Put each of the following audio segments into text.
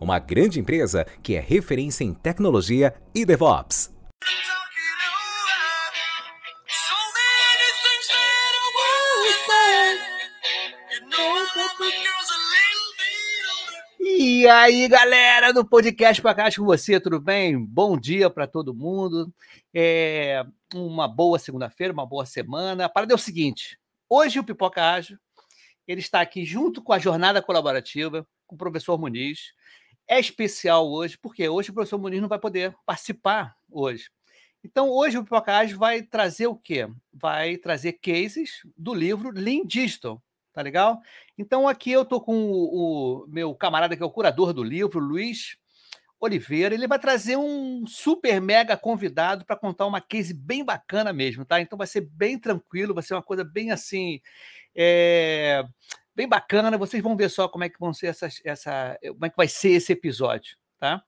uma grande empresa que é referência em tecnologia e DevOps. E aí, galera do podcast para cá com você, tudo bem? Bom dia para todo mundo. É uma boa segunda-feira, uma boa semana. A parada é o seguinte: hoje o Pipoca Ágil ele está aqui junto com a jornada colaborativa, com o professor Muniz. É especial hoje, porque hoje o professor Muniz não vai poder participar hoje. Então, hoje o Pipocage vai trazer o quê? Vai trazer cases do livro Lean Digital, tá legal? Então, aqui eu estou com o, o, meu camarada, que é o curador do livro, Luiz Oliveira. Ele vai trazer um super mega convidado para contar uma case bem bacana mesmo, tá? Então, vai ser bem tranquilo, vai ser uma coisa bem assim é, bem bacana, vocês vão ver só como é que vão ser essas, essa, como é que vai ser esse episódio, tá?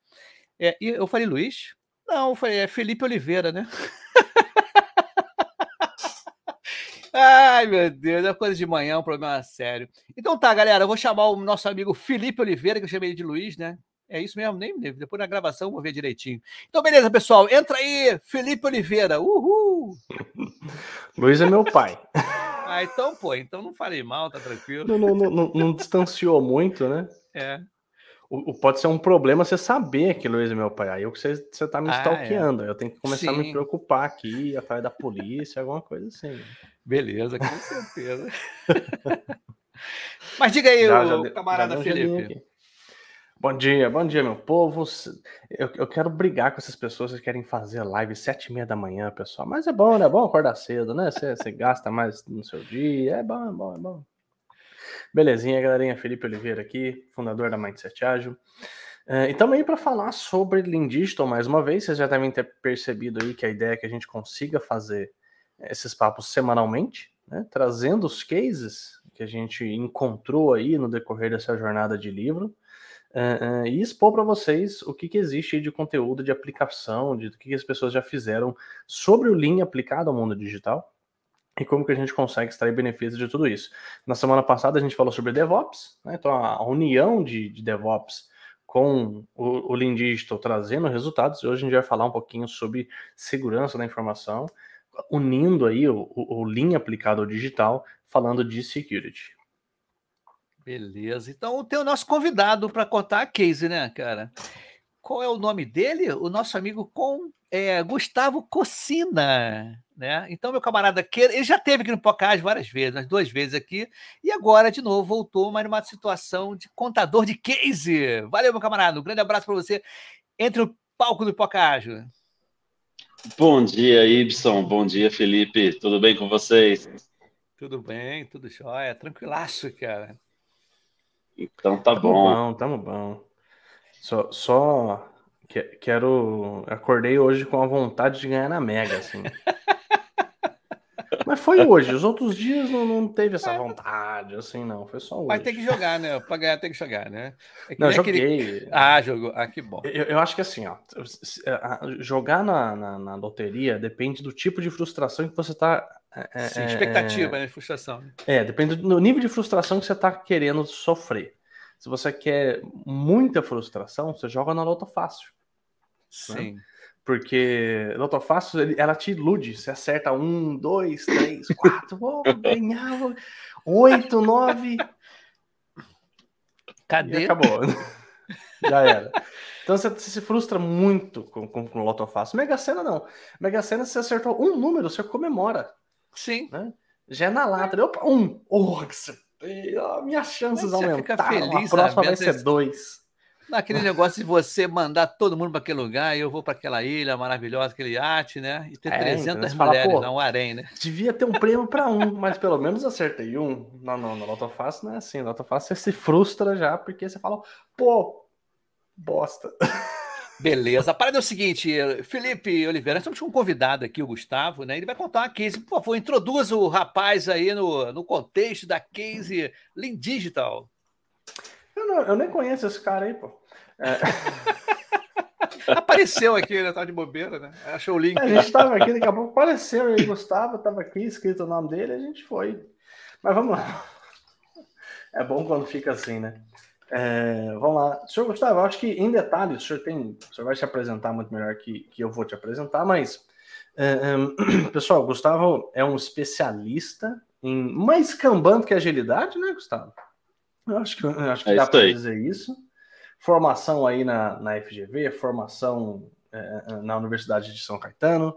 É, e eu falei Luiz? Não, eu falei é Felipe Oliveira, né? Ai, meu Deus, é coisa de manhã, um problema sério. Então tá, galera, eu vou chamar o nosso amigo Felipe Oliveira, que eu chamei ele de Luiz, né? É isso mesmo, nem depois na gravação eu vou ver direitinho. Então, beleza, pessoal, entra aí, Felipe Oliveira, uhul! Luiz é meu pai. Ah, então, pô, então não falei mal, tá tranquilo. Não, não, não, não distanciou muito, né? É. O, o, pode ser um problema você saber que Luiz é meu pai. Aí você, você tá me ah, stalkeando. É. Eu tenho que começar Sim. a me preocupar aqui, atrás da polícia, alguma coisa assim. Beleza, com certeza. Mas diga aí, já, o já, camarada já Felipe. Bom dia, bom dia, meu povo. Eu, eu quero brigar com essas pessoas que querem fazer live sete e meia da manhã, pessoal. Mas é bom, né? É bom acordar cedo, né? Você, gasta mais no seu dia. É bom, é bom, é bom. Belezinha, galerinha. Felipe Oliveira aqui, fundador da Mindset Ágil. É, e também para falar sobre Lean Digital mais uma vez. Vocês já devem ter percebido aí que a ideia é que a gente consiga fazer esses papos semanalmente, né? Trazendo os cases que a gente encontrou aí no decorrer dessa jornada de livro uh, uh, e expor para vocês o que, que existe de conteúdo, de aplicação, de o que, que as pessoas já fizeram sobre o Lean aplicado ao mundo digital e como que a gente consegue extrair benefícios de tudo isso. Na semana passada a gente falou sobre DevOps, né? então a, união de, de, DevOps com o, o Lean Digital trazendo resultados, e hoje a gente vai falar um pouquinho sobre segurança da informação, unindo aí o, o, o Lean aplicado ao digital, falando de security. Beleza. Então tem o nosso convidado para contar a case, né, cara? Qual é o nome dele? O nosso amigo com é, Gustavo Cocina, né? Então, meu camarada, ele já teve aqui no Pocage várias vezes, umas duas vezes aqui, e agora, de novo, voltou, mas numa situação de contador de case. Valeu, meu camarada. Um grande abraço para você. Entre o palco do Pocage. Bom dia, Ibson. Bom dia, Felipe. Tudo bem com vocês? Tudo bem, tudo jóia. Tranquilaço, cara. Então tá tamo bom. bom. Tamo bom, Só, só que, quero. Acordei hoje com a vontade de ganhar na Mega, assim. Mas foi hoje. Os outros dias não, não teve essa vontade, assim, não. Foi só hoje. Mas tem que jogar, né? Pra ganhar tem que jogar, né? É não, joguei. Aquele... Ah, jogou. Ah, que bom. Eu, eu, acho que assim, ó. Jogar na, na, na, loteria depende do tipo de frustração que você tá. É, Sim, é, expectativa, é, né? Frustração. É, depende do nível de frustração que você tá querendo sofrer. Se você quer muita frustração, você joga na Loto Fácil. Né? Sim. Né? Porque Loto Fácil, ela te ilude. Você acerta um, dois, três, quatro, vou ganhar oito, nove. Cadê? E acabou. Já era. Então você, se frustra muito com, com, com Loto Fácil. Mega Sena não. Mega Sena, você acertou um número, você comemora. Sim. Né? Já é na lata. Opa, um. Oh, minhas chances aumentaram. Feliz, a próxima vai ser dois. Naquele negócio de você mandar todo mundo para aquele lugar e eu vou para aquela ilha maravilhosa, aquele iate, né? E ter é, 300 então mulheres, fala, um harém, né? Devia ter um prêmio para um, mas pelo menos acertei um. Não, não, no Loto Fácil não é assim. No Loto Fácil você se frustra já porque você fala, pô, bosta. Beleza. A parada é o seguinte, Felipe Oliveira, nós estamos com um convidado aqui, o Gustavo, né? Ele vai contar uma case. Por favor, introduza o rapaz aí no, no contexto da case Lean Digital. Eu, não, eu nem conheço esse cara aí, pô. É... Apareceu aqui, né? Tava de bobeira, né? Achou o link. A gente estava aqui, daqui a pouco apareceu aí, Gustavo, estava aqui, escrito o nome dele, a gente foi. Mas vamos lá. É bom quando fica assim, né? É, vamos lá. Senhor Gustavo, eu acho que em detalhes o senhor tem. O senhor vai se apresentar muito melhor que, que eu vou te apresentar, mas. É, é, pessoal, Gustavo é um especialista em mais Kanban que agilidade, né, Gustavo? Eu acho que, eu acho que é dá para dizer isso. Formação aí na, na FGV, formação é, é, na Universidade de São Caetano.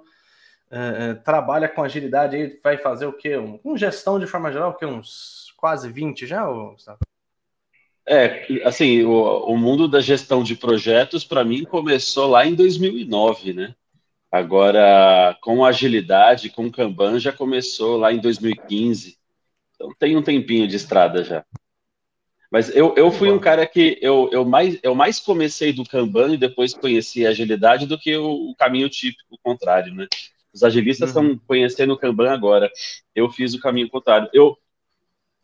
Trabalha com agilidade aí, vai fazer o quê? Um, um gestão de forma geral, o quê? Uns quase 20 já, Gustavo? É, assim, o, o mundo da gestão de projetos, para mim, começou lá em 2009, né? Agora, com agilidade, com Kanban, já começou lá em 2015. Então, tem um tempinho de estrada já. Mas eu, eu fui um cara que eu, eu, mais, eu mais comecei do Kanban e depois conheci a agilidade do que o, o caminho típico contrário, né? Os agilistas estão uhum. conhecendo o Kanban agora. Eu fiz o caminho contrário. Eu,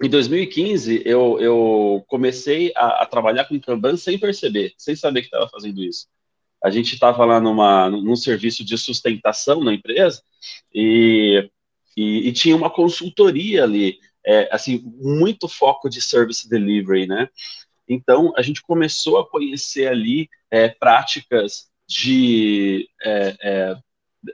em 2015, eu, eu comecei a, a trabalhar com Kanban sem perceber, sem saber que estava fazendo isso. A gente estava lá numa, num serviço de sustentação na empresa e, e, e tinha uma consultoria ali é, assim, muito foco de service delivery, né? Então, a gente começou a conhecer ali é, práticas de, é, é,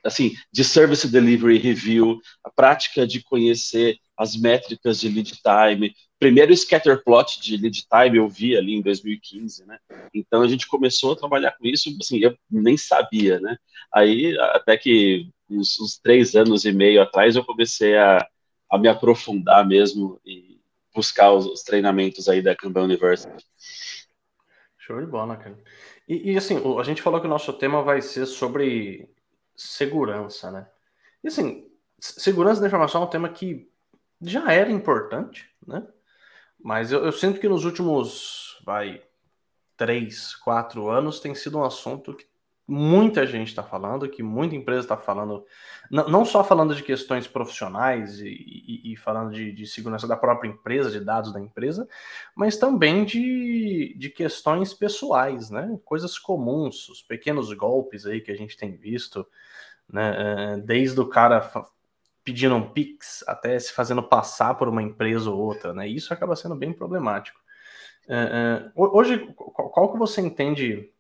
assim, de service delivery review, a prática de conhecer as métricas de lead time. Primeiro scatterplot de lead time eu vi ali em 2015, né? Então a gente começou a trabalhar com isso, assim, eu nem sabia, né? Aí até que uns, uns três anos e meio atrás eu comecei a, a me aprofundar mesmo e buscar os, os treinamentos aí da Kanban University. Show de bola, cara. E, e, assim, a gente falou que o nosso tema vai ser sobre segurança, né? E assim, segurança da informação é um tema que já era importante, né? Mas eu, eu sinto que nos últimos, vai, três, quatro anos tem sido um assunto que muita gente está falando, que muita empresa está falando, não, só falando de questões profissionais e, e, e falando de, de, segurança da própria empresa, de dados da empresa, mas também de, de questões pessoais, né? Coisas comuns, os pequenos golpes aí que a gente tem visto, né? É, desde o cara pedindo um Pix até se fazendo passar por uma empresa ou outra, né? Isso acaba sendo bem problemático. É, é, hoje, qual que você entende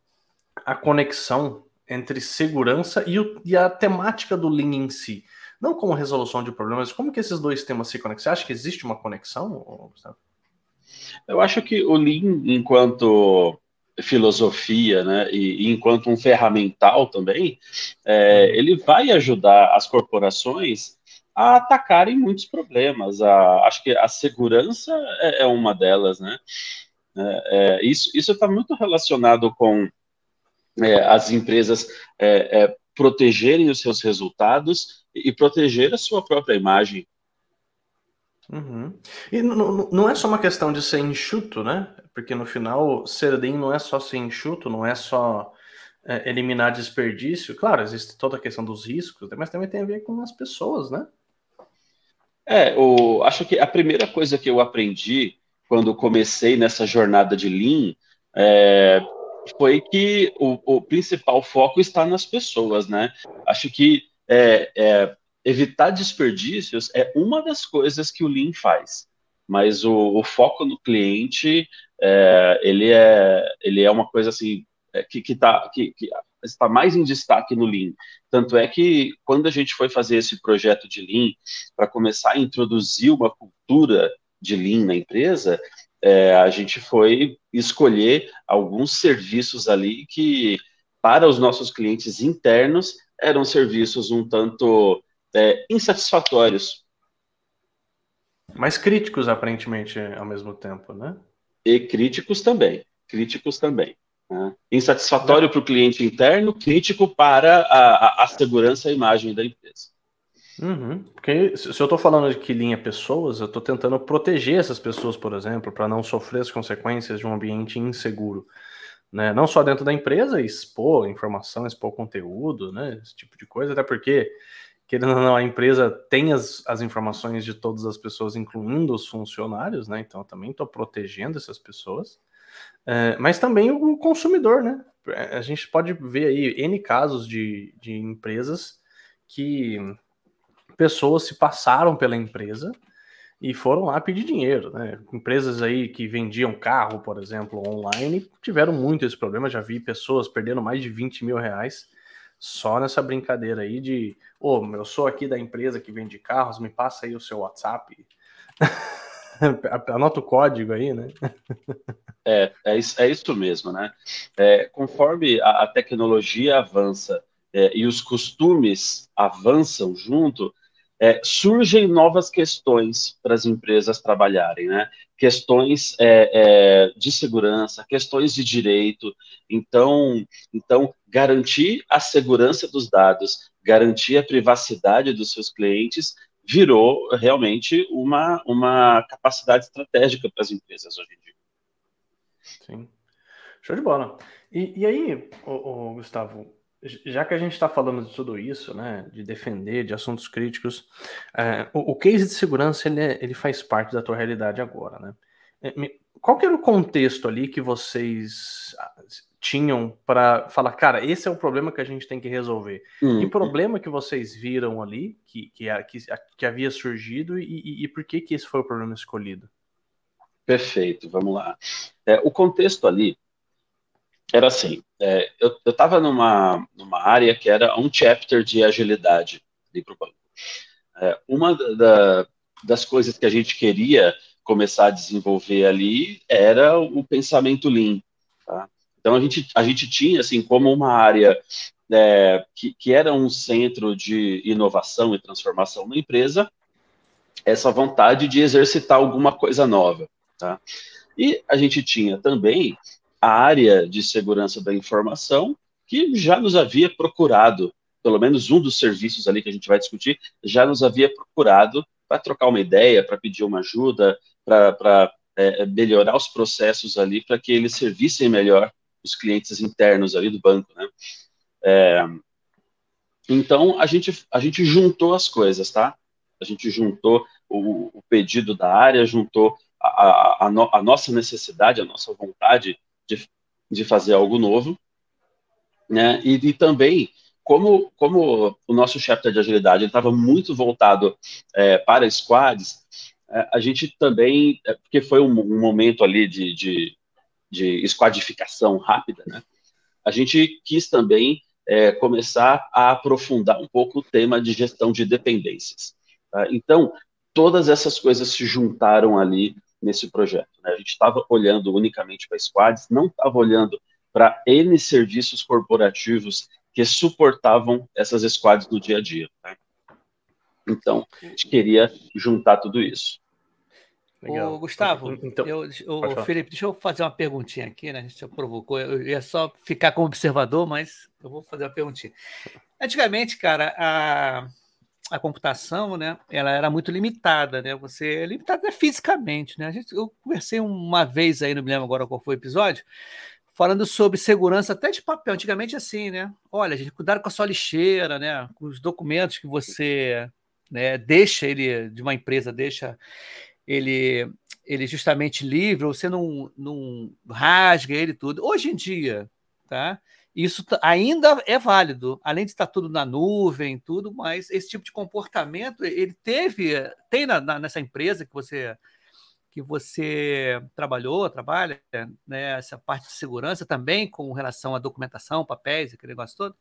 a conexão entre segurança e, o, e, a temática do Lean em si. Não como resolução de problemas, como que esses dois temas se conectam? Você acha que existe uma conexão, Gustavo? Eu acho que o Lean, enquanto filosofia, né, e, e enquanto um ferramental também, é, uhum. ele vai ajudar as corporações a atacarem muitos problemas. A, acho que a segurança é, é uma delas, né? É, é isso está muito relacionado com é, as empresas é, é, protegerem os seus resultados e proteger a sua própria imagem. Uhum. E não é só uma questão de ser enxuto, né? Porque no final, ser lean não é só ser enxuto, não é só eliminar desperdício. Claro, existe toda a questão dos riscos, mas também tem a ver com as pessoas, né? É, o, acho que a primeira coisa que eu aprendi quando comecei nessa jornada de Lean é, foi que o, o, principal foco está nas pessoas, né? Acho que é, é, evitar desperdícios é uma das coisas que o Lean faz, mas o, o foco no cliente é, ele é ele é uma coisa assim é, que, que, tá, que, que está mais em destaque no Lean. Tanto é que quando a gente foi fazer esse projeto de Lean para começar a introduzir uma cultura de Lean na empresa, é, a gente foi escolher alguns serviços ali que, para os nossos clientes internos, eram serviços um tanto é, insatisfatórios. Mas críticos, aparentemente, ao mesmo tempo, né? E críticos também. Críticos também. Né? Insatisfatório para o cliente interno, crítico para a, a, a segurança e a imagem da empresa. Uhum. Porque se eu estou falando de que linha pessoas, eu estou tentando proteger essas pessoas, por exemplo, para não sofrer as consequências de um ambiente inseguro. Né? Não só dentro da empresa, expor informação, expor conteúdo, né? esse tipo de coisa, até porque, querendo ou não, a empresa tem as, as informações de todas as pessoas, incluindo os funcionários, né? então eu também estou protegendo essas pessoas. É, mas também o consumidor, né? A gente pode ver aí N casos de, de empresas que pessoas se passaram pela empresa e foram lá pedir dinheiro, né? Empresas aí que vendiam carro, por exemplo, online, tiveram muito esse problema. Já vi pessoas perdendo mais de 20 mil reais só nessa brincadeira aí de, ô, oh, eu sou aqui da empresa que vende carros, me passa aí o seu WhatsApp. Anota o código aí, né? é, é isso, é isso mesmo, né? É, conforme a, a, tecnologia avança é, e os costumes avançam junto, é, surgem novas questões para as empresas trabalharem, né? Questões é, é, de segurança, questões de direito. Então, então, garantir a segurança dos dados, garantir a privacidade dos seus clientes virou realmente uma, uma capacidade estratégica para as empresas hoje em dia. Sim. Show de bola. E, e aí, ô, ô, Gustavo, já que a gente está falando de tudo isso, né, de defender, de assuntos críticos, é, o, o, case de segurança ele, é, ele faz parte da tua realidade agora, né? É, qual que era o contexto ali que vocês ah, tinham para falar, cara, esse é o problema que a gente tem que resolver? Hum. Que problema que vocês viram ali que, que, que, que havia surgido e, e, e, por que que esse foi o problema escolhido? Perfeito, vamos lá. É, o contexto ali era assim, é, eu estava numa, numa área que era um chapter de agilidade ali para o banco. É, uma da, das coisas que a gente queria começar a desenvolver ali era o pensamento lean. Tá? Então a gente, a gente tinha assim como uma área é, que, que era um centro de inovação e transformação na empresa, essa vontade de exercitar alguma coisa nova. Tá? E a gente tinha também a área de segurança da informação, que já nos havia procurado, pelo menos um dos serviços ali que a gente vai discutir, já nos havia procurado para trocar uma ideia, para pedir uma ajuda, para é, melhorar os processos ali, para que eles servissem melhor os clientes internos ali do banco, né? É, então, a gente, a gente juntou as coisas, tá? A gente juntou o, o pedido da área, juntou a, a, a, no, a, nossa necessidade, a nossa vontade de, de fazer algo novo, né? E, e também como, como o nosso chapter de agilidade estava muito voltado é, para squads, é, a gente também, é, porque foi um, um momento ali de, de, de, squadificação rápida, né? A gente quis também é, começar a aprofundar um pouco o tema de gestão de dependências. Tá? Então, todas essas coisas se juntaram ali nesse projeto. Né? A gente estava olhando unicamente para squads, não estava olhando para N serviços corporativos que suportavam essas squads no dia a dia. Né? Então, a gente queria juntar tudo isso. Legal. Ô, Gustavo, então, eu, ô, Felipe, deixa eu fazer uma perguntinha aqui, né? A gente já provocou. Eu ia só ficar como observador, mas eu vou fazer uma perguntinha. Antigamente, cara, a, a computação, né, ela era muito limitada, né? Você é limitada fisicamente, né? A gente, eu conversei uma vez aí, não me lembro agora qual foi o episódio, falando sobre segurança até de papel. Antigamente assim, né? Olha, gente, cuidado com a sua lixeira, né? Com os documentos que você né, deixa ele de uma empresa, deixa ele ele justamente livre, ou você não, não rasga ele tudo. Hoje em dia, tá? Isso ainda é válido, além de estar tudo na nuvem, tudo, mas esse tipo de comportamento ele teve, tem na, na, nessa empresa que você que você trabalhou, trabalha, né, essa parte de segurança também com relação à documentação, papéis, aquele negócio todo?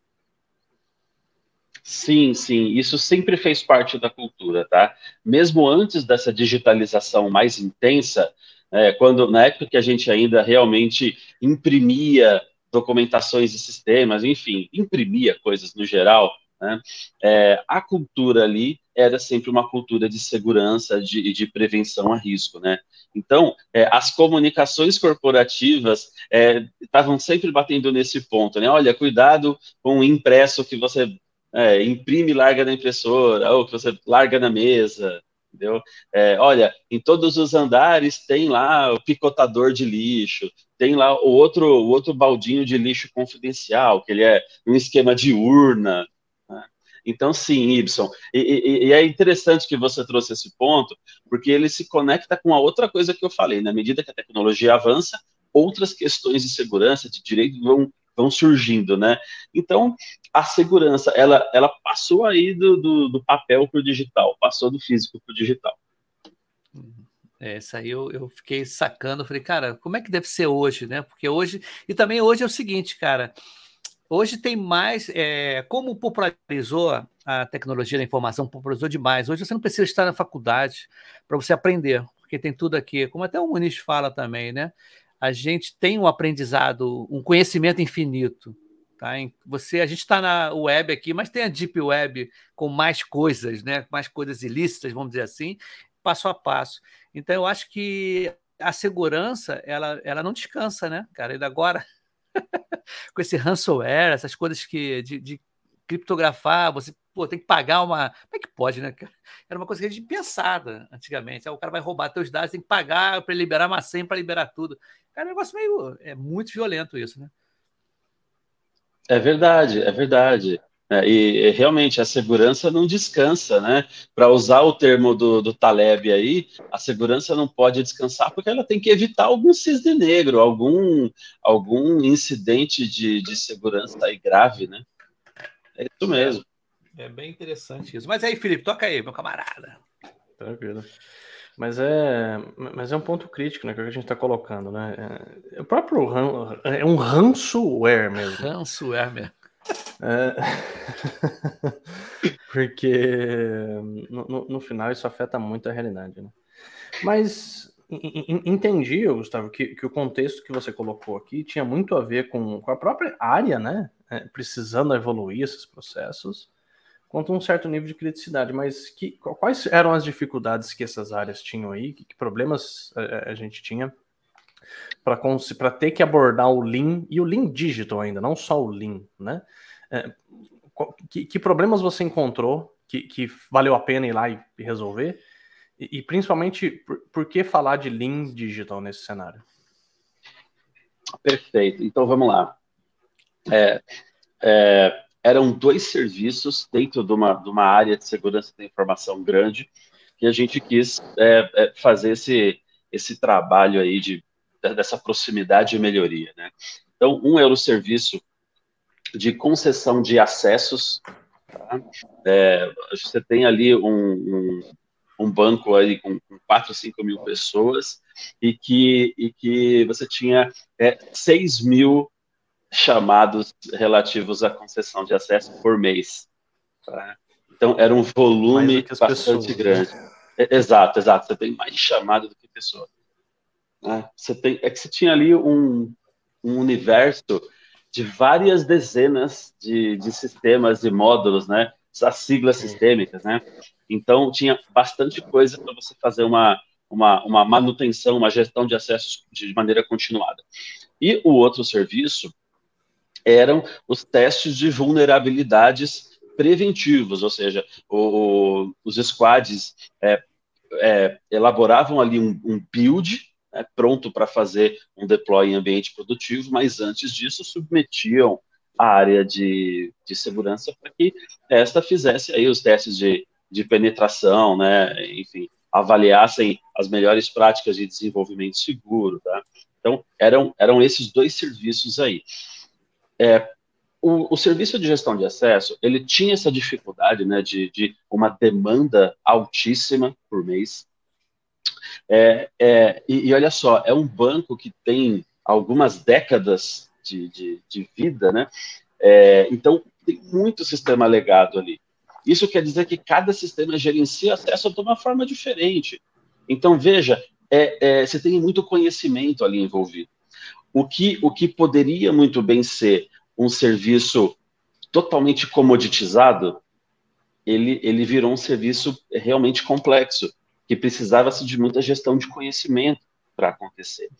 Sim, sim, isso sempre fez parte da cultura, tá? Mesmo antes dessa digitalização mais intensa, é, quando na época que a gente ainda realmente imprimia documentações e sistemas, enfim, imprimia coisas no geral, Né? É, a cultura ali era sempre uma cultura de segurança e de, de, prevenção a risco, né? Então, é, as comunicações corporativas é, estavam sempre batendo nesse ponto, né? Olha, cuidado com o impresso que você é, imprime e larga na impressora, ou que você larga na mesa, entendeu? É, olha, em todos os andares tem lá o picotador de lixo, tem lá o outro, o outro baldinho de lixo confidencial, que ele é um esquema de urna, então, sim, Ibson. E, e, e, é interessante que você trouxe esse ponto, porque ele se conecta com a outra coisa que eu falei. Na medida que a tecnologia avança, outras questões de segurança, de direito, vão, vão surgindo, né? Então, a segurança, ela, ela passou aí do, do, do papel para o digital, passou do físico para o digital. É, isso aí eu, eu fiquei sacando, falei, cara, como é que deve ser hoje, né? Porque hoje, e também hoje é o seguinte, cara, Hoje tem mais, é, como popularizou a tecnologia da informação, popularizou demais. Hoje você não precisa estar na faculdade para você aprender, porque tem tudo aqui. Como até o Muniz fala também, né? A gente tem um aprendizado, um conhecimento infinito. Tá? Você, a gente está na web aqui, mas tem a deep web com mais coisas, né? Mais coisas ilícitas, vamos dizer assim, passo a passo. Então eu acho que a segurança ela, ela não descansa, né, cara? E agora com esse ransomware, essas coisas que de, de, criptografar, você pô, tem que pagar uma. Como é que pode, né? Era uma coisa que a pensada antigamente. o cara vai roubar teus dados, tem que pagar para liberar uma senha, para liberar tudo. Cara, é um negócio meio. É muito violento isso, né? É verdade, é verdade. É, e, e, realmente a segurança não descansa, né? Para usar o termo do, do Taleb aí, a segurança não pode descansar porque ela tem que evitar algum cisne negro, algum, algum incidente de, de segurança aí grave, né? É isso mesmo. É, é bem interessante isso. Mas aí, Felipe, toca aí, meu camarada. Tranquilo. Mas é, mas é um ponto crítico, né? Que a gente está colocando, né? É, o próprio é um ransomware mesmo. Ransomware mesmo. É... Porque no, no, final isso afeta muito a realidade, né? Mas entendi, Gustavo, que, que o contexto que você colocou aqui tinha muito a ver com, com a própria área, né? É, precisando evoluir esses processos, quanto um certo nível de criticidade. Mas que, quais eram as dificuldades que essas áreas tinham aí? Que, que problemas a, a gente tinha para ter que abordar o Lean e o Lean Digital ainda, não só o Lean, né? É, que, que, problemas você encontrou que, que, valeu a pena ir lá e, e resolver? E, e principalmente, por, por, que falar de Lean Digital nesse cenário? Perfeito. Então vamos lá. É, é, eram dois serviços dentro de uma, de uma área de segurança da informação grande que a gente quis é, é, fazer esse, esse trabalho aí de dessa proximidade e melhoria. Né? Então, um era o serviço de concessão de acessos. Tá? É, você tem ali um, um, um banco aí com, com 4, 5 mil pessoas e que, e que você tinha é, 6 mil chamados relativos à concessão de acesso por mês. Tá? Então, era um volume bastante pessoas, né? grande. Né? Exato, exato. Você tem mais chamado do que pessoa. Né? Você tem, é que você tinha ali um, um universo de várias dezenas de, de sistemas e módulos, né? As siglas sistêmicas, né? Então, tinha bastante coisa para você fazer uma, uma, uma manutenção, uma gestão de acessos de maneira continuada. E o outro serviço eram os testes de vulnerabilidades preventivos, ou seja, o, o, os squads é, é, elaboravam ali um, um build né, pronto para fazer um deploy em ambiente produtivo, mas antes disso submetiam a área de, de segurança para que esta fizesse aí os testes de, de penetração, né, enfim, avaliassem as melhores práticas de desenvolvimento seguro, tá? Então, eram, eram esses dois serviços aí. É, o, o, serviço de gestão de acesso, ele tinha essa dificuldade, né, de, de uma demanda altíssima por mês, é, é, e, e, olha só, é um banco que tem algumas décadas de, de, de vida, né? É, então, tem muito sistema legado ali. Isso quer dizer que cada sistema gerencia acesso de uma forma diferente. Então, veja, é, é, você tem muito conhecimento ali envolvido. O que, o que poderia muito bem ser um serviço totalmente comoditizado, ele, ele virou um serviço realmente complexo, que precisava-se de muita gestão de conhecimento para acontecer.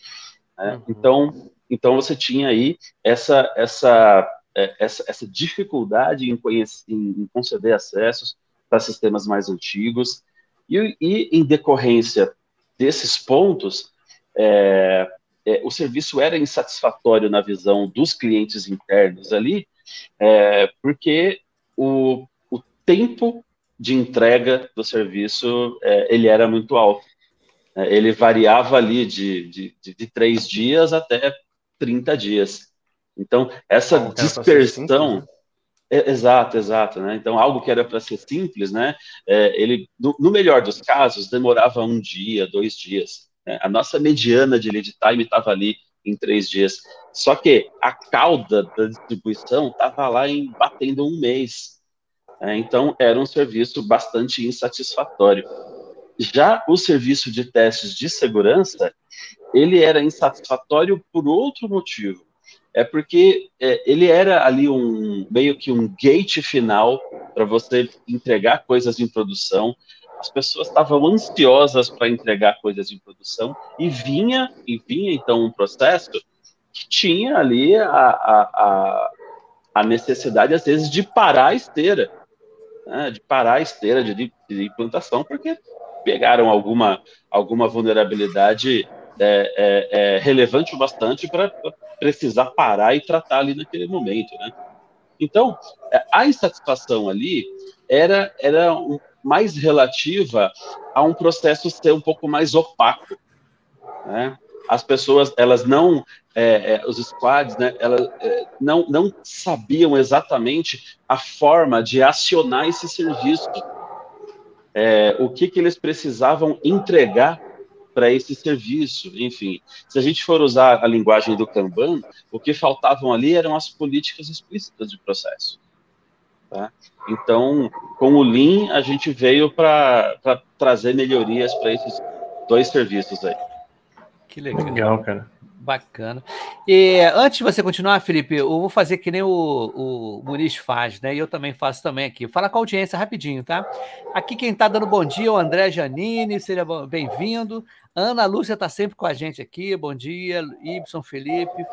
Né? Uhum. Então, então você tinha aí essa, essa, é, essa, essa dificuldade em, conhecer, em conceder acessos para sistemas mais antigos, e, e em decorrência desses pontos, é, é, o serviço era insatisfatório na visão dos clientes internos ali, é, porque o, o tempo de entrega do serviço é, ele era muito alto. É, ele variava ali de, de, de, de, três dias até 30 dias. Então, essa ah, dispersão. Né? É, exato, exato. Né? Então, algo que era para ser simples, né? É, ele, no, no, melhor dos casos, demorava um dia, dois dias. Né? A nossa mediana de lead time estava ali em três dias. Só que a cauda da distribuição estava lá em batendo um mês. Né? Então, era um serviço bastante insatisfatório. Já o serviço de testes de segurança, ele era insatisfatório por outro motivo. É porque é, ele era ali um meio que um gate final para você entregar coisas em produção. As pessoas estavam ansiosas para entregar coisas em produção e vinha e vinha então um processo que tinha ali a, a, a, a necessidade às vezes de parar a esteira, né, de parar a esteira de, de implantação, porque pegaram alguma, alguma vulnerabilidade é, é, é relevante o bastante para precisar parar e tratar ali naquele momento, né? Então, é, a insatisfação ali era, era mais relativa a um processo ser um pouco mais opaco, né? As pessoas, elas não, é, é, os squads, né, elas é, não, não sabiam exatamente a forma de acionar esse serviço é, o que, que eles precisavam entregar para esse serviço. Enfim, se a gente for usar a linguagem do Kanban, o que faltavam ali eram as políticas explícitas de processo. Tá? Então, com o Lean, a gente veio para trazer melhorias para esses dois serviços aí. Que legal, legal cara. Bacana. E antes de você continuar, Felipe, eu vou fazer que nem o, o Muniz faz, né? E eu também faço também aqui. Fala com a audiência rapidinho, tá? Aqui quem está dando bom dia é o André Janine, seja bem-vindo. Ana Lúcia está sempre com a gente aqui. Bom dia, Ibson Felipe.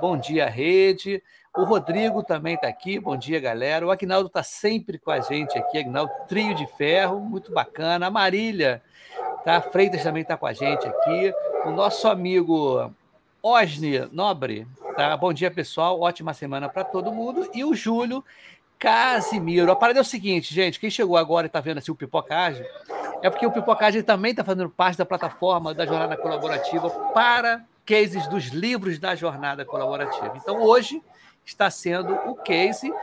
Bom dia, Rede. O Rodrigo também está aqui. Bom dia, galera. O Agnaldo está sempre com a gente aqui. Agnaldo, trio de ferro, muito bacana. A Marília, tá? Freitas também está com a gente aqui. O nosso amigo Osni Nobre, tá? Bom dia, pessoal. Ótima semana para todo mundo. E o Júlio Casimiro. A parada é o seguinte, gente. Quem chegou agora e está vendo assim, o Pipocagem, é porque o Pipocagem também está fazendo parte da plataforma da Jornada Colaborativa para cases dos livros da Jornada Colaborativa. Então, hoje está sendo o case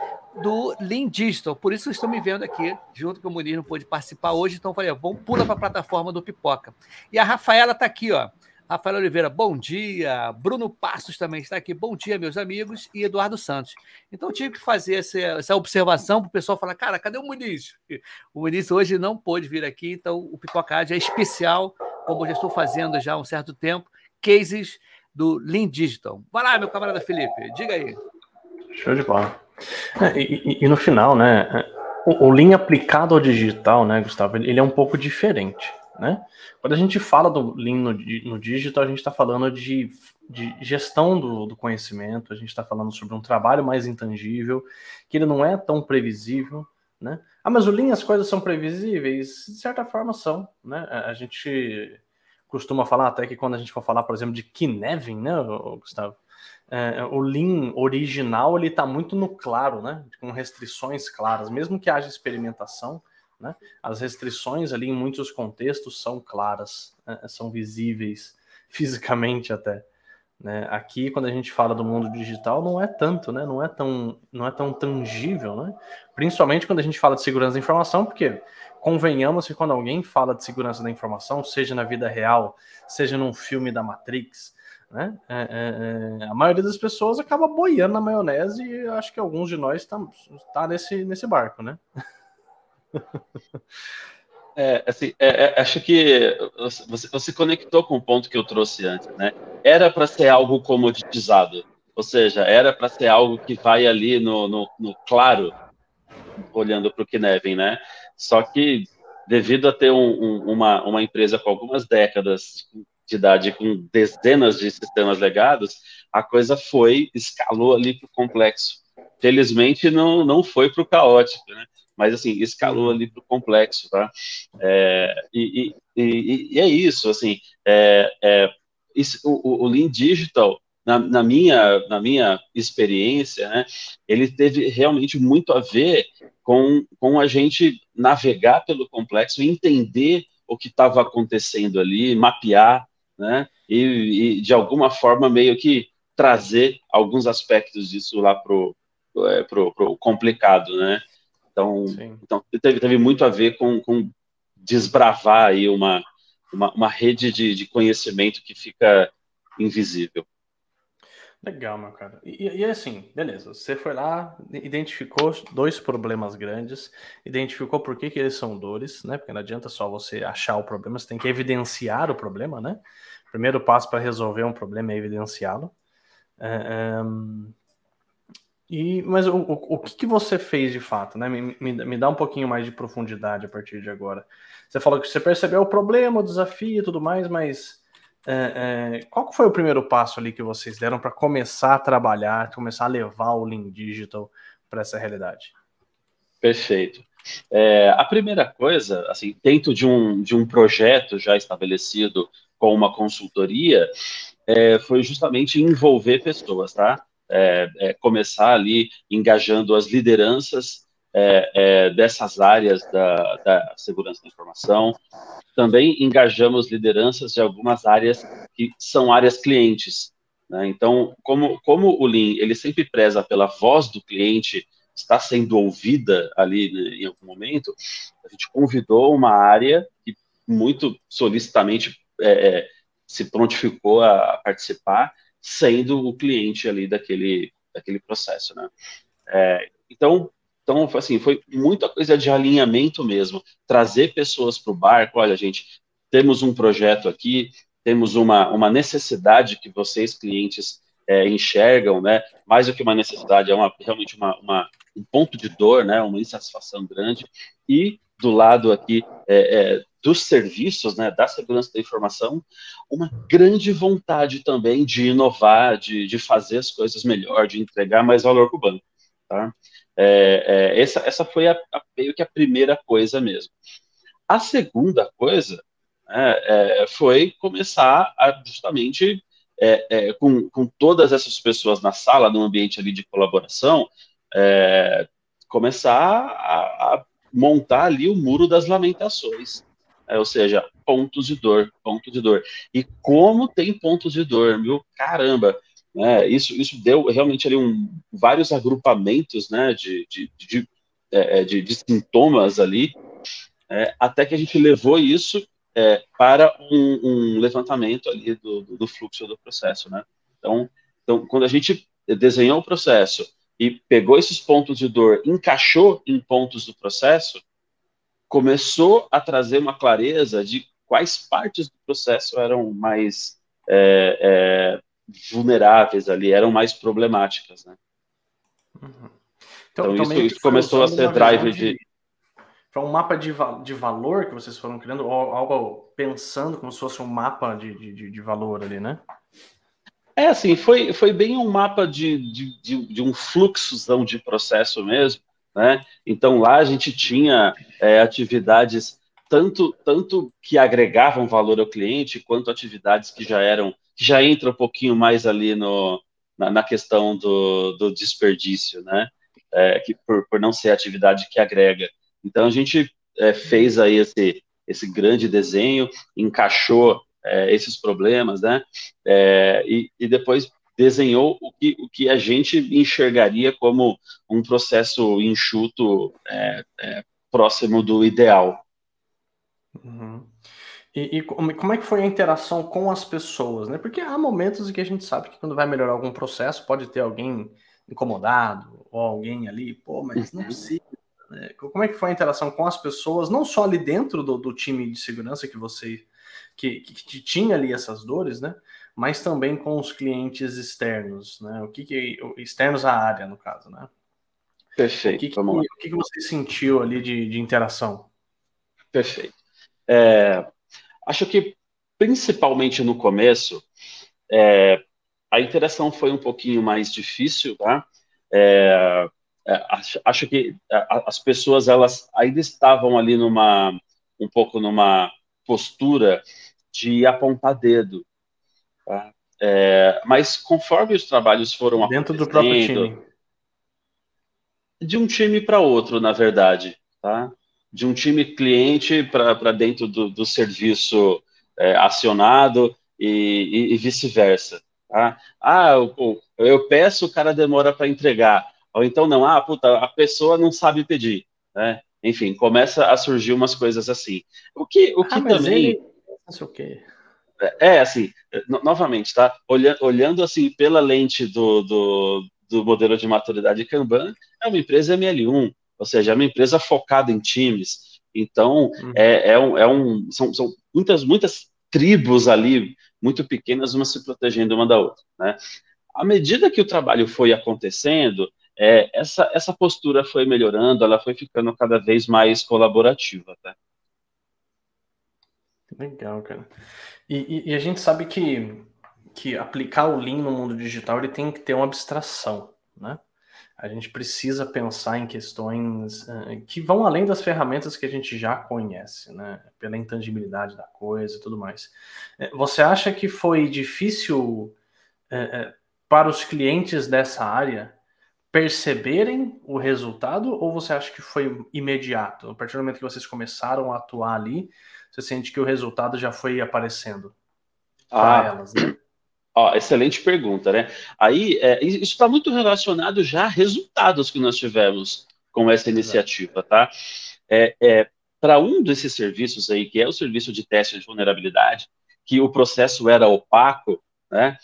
do Digital. Por isso estão me vendo aqui, junto com o Munir, não pôde participar hoje. Então, eu falei, vamos pula para a plataforma do Pipoca. E a Rafaela está aqui, ó. Rafael Oliveira, bom dia. Bruno Passos também está aqui. Bom dia, meus amigos. E Eduardo Santos. Então, tive que fazer essa, essa observação para o pessoal falar: cara, cadê o Muniz? O Muniz hoje não pôde vir aqui, então o Pipocard é especial, como eu já estou fazendo já há um certo tempo, cases do Lean Digital. Vai lá, meu camarada Felipe, diga aí. Show de bola. É, e, e, e, no final, né, o, o Lean aplicado ao digital, né, Gustavo, ele é um pouco diferente. Né? Quando a gente fala do Lean no, no digital, a gente está falando de, de gestão do, do, conhecimento, a gente está falando sobre um trabalho mais intangível, que ele não é tão previsível, né? Ah, mas o Lean as coisas são previsíveis? De certa forma são, né? A gente costuma falar até que quando a gente for falar, por exemplo, de Kinevin, né, Gustavo? É, o Lean original ele está muito no claro, né? Com restrições claras, mesmo que haja experimentação, né? As restrições ali em muitos contextos são claras, né? são visíveis fisicamente até. Né? Aqui, quando a gente fala do mundo digital, não é tanto, né? não, é tão, não é tão tangível, né? principalmente quando a gente fala de segurança da informação, porque convenhamos que quando alguém fala de segurança da informação, seja na vida real, seja num filme da Matrix, né? É, é, é, a maioria das pessoas acaba boiando na maionese e acho que alguns de nós está tá nesse, nesse barco, né? É, assim, é, é, acho que você, você conectou com o ponto que eu trouxe antes, né? Era para ser algo comoditizado. Ou seja, era para ser algo que vai ali no, no, no claro, olhando para o Kinevin, né? Só que devido a ter um, um, uma, uma empresa com algumas décadas de idade, com dezenas de sistemas legados, a coisa foi, escalou ali para o complexo. Felizmente não, não foi para o caótico, né? Mas assim, escalou ali para o complexo, tá? É, e, e, e, e, é isso, assim, é, é, isso, o, o Lean Digital na, na, minha, na minha experiência, né, ele teve realmente muito a ver com, com a gente navegar pelo complexo, entender o que estava acontecendo ali, mapear, né, e, e, de alguma forma meio que trazer alguns aspectos disso lá pro, é, pro, pro complicado, né? Então, então teve, teve muito a ver com, com desbravar aí uma, uma, uma rede de, de conhecimento que fica invisível. Legal, meu cara. E, e, assim, beleza. Você foi lá, identificou dois problemas grandes, identificou por que, que eles são dores, né? Porque não adianta só você achar o problema, você tem que evidenciar o problema, né? Primeiro passo para resolver um problema é evidenciá-lo. É, é, e, mas o, o, o que, que, você fez de fato, né? Me, me, me, dá um pouquinho mais de profundidade a partir de agora. Você falou que você percebeu o problema, o desafio e tudo mais, mas é, é, qual foi o primeiro passo ali que vocês deram para começar a trabalhar, começar a levar o Lean Digital para essa realidade? Perfeito. É, a primeira coisa, assim, dentro de um, de um projeto já estabelecido com uma consultoria, é, foi justamente envolver pessoas, tá? É, é, começar ali engajando as lideranças é, é, dessas áreas da, da, segurança da informação. Também engajamos lideranças de algumas áreas que são áreas clientes. Né? Então, como, como o Lean ele sempre preza pela voz do cliente está sendo ouvida ali né, em algum momento, a gente convidou uma área que muito solicitamente é, se prontificou a participar, sendo o cliente ali daquele, daquele processo, né? É, então, então, assim, foi muita coisa de alinhamento mesmo, trazer pessoas para o barco, olha, gente, temos um projeto aqui, temos uma, uma necessidade que vocês, clientes, é, enxergam, né, mais do que uma necessidade, é uma, realmente uma, uma, um ponto de dor, né, uma insatisfação grande, e do lado aqui é, é, dos serviços, né, da segurança da informação, uma grande vontade também de inovar, de, de fazer as coisas melhor, de entregar mais valor para o banco. Tá? É, é, essa, essa foi a, a, meio que a primeira coisa mesmo. A segunda coisa né, é, foi começar a justamente é, é, com, com todas essas pessoas na sala, no ambiente ali de colaboração, é, começar a, a, montar ali o muro das lamentações. Ou seja, pontos de dor, pontos de dor. E como tem pontos de dor, meu caramba! Né? Isso, isso deu realmente ali um, vários agrupamentos né, de, de, de, é, é, de, de sintomas ali, é, até que a gente levou isso é, para um, um, levantamento ali do, do, fluxo do processo. Né? Então, então, quando a gente desenhou o processo e pegou esses pontos de dor, encaixou em pontos do processo, começou a trazer uma clareza de quais partes do processo eram mais é, é, vulneráveis ali, eram mais problemáticas, né? Uhum. Então, então, isso, isso começou a ser drive de... Foi um mapa de, de valor que vocês foram criando, ou algo pensando como se fosse um mapa de, de, de valor ali, né? É, assim, foi, foi bem um mapa de, de, de, de um fluxozão de processo mesmo, né? Então lá a gente tinha é, atividades tanto, tanto que agregavam valor ao cliente, quanto atividades que já eram já entra um pouquinho mais ali no, na, na questão do, do, desperdício, né? É, que por, por não ser atividade que agrega. Então a gente é, fez aí esse, esse grande desenho, encaixou é, esses problemas, né? É, e, e depois desenhou o que, o que a gente enxergaria como um processo enxuto é, é, próximo do ideal. Uhum. E, e, como é que foi a interação com as pessoas, né? Porque há momentos em que a gente sabe que quando vai melhorar algum processo, pode ter alguém incomodado, ou alguém ali, pô, mas não uhum. precisa. Né? Como é que foi a interação com as pessoas, não só ali dentro do, do time de segurança que você que, que, que, tinha ali essas dores, né? Mas também com os clientes externos, né? O que, que externos à área, no caso, né? Perfeito. O que, que, o que, você sentiu ali de, de interação? Perfeito. É, acho que principalmente no começo, é, a interação foi um pouquinho mais difícil, tá? É, é acho, acho, que as pessoas elas ainda estavam ali numa um pouco numa postura de apontar dedo, tá? É, mas conforme os trabalhos foram dentro do próprio time, de um time para outro, na verdade, tá? De um time cliente para dentro do, do serviço é, acionado e, e, e vice-versa. Tá? Ah, eu, eu, peço, o cara demora para entregar. Ou então não, ah, puta, a pessoa não sabe pedir. Né? Enfim, começa a surgir umas coisas assim. O que, o que ah, também. Ele... Não sei o quê. É, é, assim, no, novamente, tá? Olhando, olhando assim pela lente do, do, do modelo de maturidade Kanban, é uma empresa ML1, ou seja, é uma empresa focada em times. Então, uhum. é, é, um, é um são, são muitas, muitas tribos ali, muito pequenas, uma se protegendo uma da outra, né? À medida que o trabalho foi acontecendo, é, essa, essa postura foi melhorando, ela foi ficando cada vez mais colaborativa, tá? Legal, cara. E, e, e, a gente sabe que, que aplicar o Lean no mundo digital ele tem que ter uma abstração, né? A gente precisa pensar em questões uh, que vão além das ferramentas que a gente já conhece, né? Pela intangibilidade da coisa e tudo mais. Eh, você acha que foi difícil uh, para os clientes dessa área perceberem o resultado ou você acha que foi imediato? A partir do momento que vocês começaram a atuar ali, você sente que o resultado já foi aparecendo para ah, elas, né? Ó, excelente pergunta, né? Aí, é, isso está muito relacionado já a resultados que nós tivemos com essa iniciativa, tá? É, é Para um desses serviços aí, que é o serviço de teste de vulnerabilidade, que o processo era opaco, né?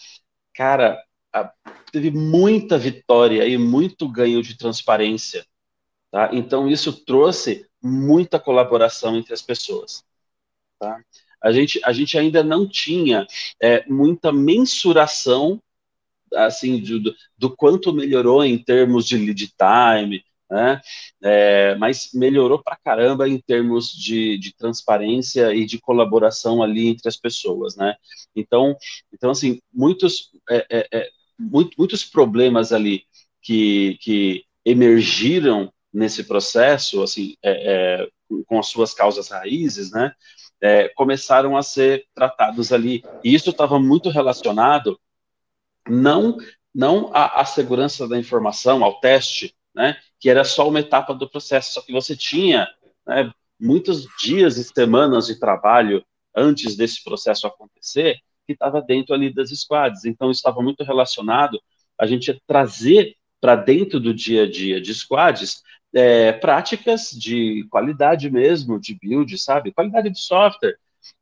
Cara, a, teve muita vitória e muito ganho de transparência, tá? Então, isso trouxe muita colaboração entre as pessoas, tá? a gente, a gente ainda não tinha é, muita mensuração assim do, do, quanto melhorou em termos de lead time, né? É, mas melhorou pra caramba em termos de, de, transparência e de colaboração ali entre as pessoas, né? Então, então assim, muitos, é, é, é muito, muitos problemas ali que, que emergiram nesse processo, assim, é, é, com as suas causas raízes, né? É, começaram a ser tratados ali. E isso estava muito relacionado não não à, à, segurança da informação, ao teste, né, que era só uma etapa do processo, só que você tinha né, muitos dias e semanas de trabalho antes desse processo acontecer, que estava dentro ali das squads. Então, estava muito relacionado a gente trazer para dentro do dia a dia de squads é, práticas de qualidade mesmo, de build, sabe? Qualidade de software,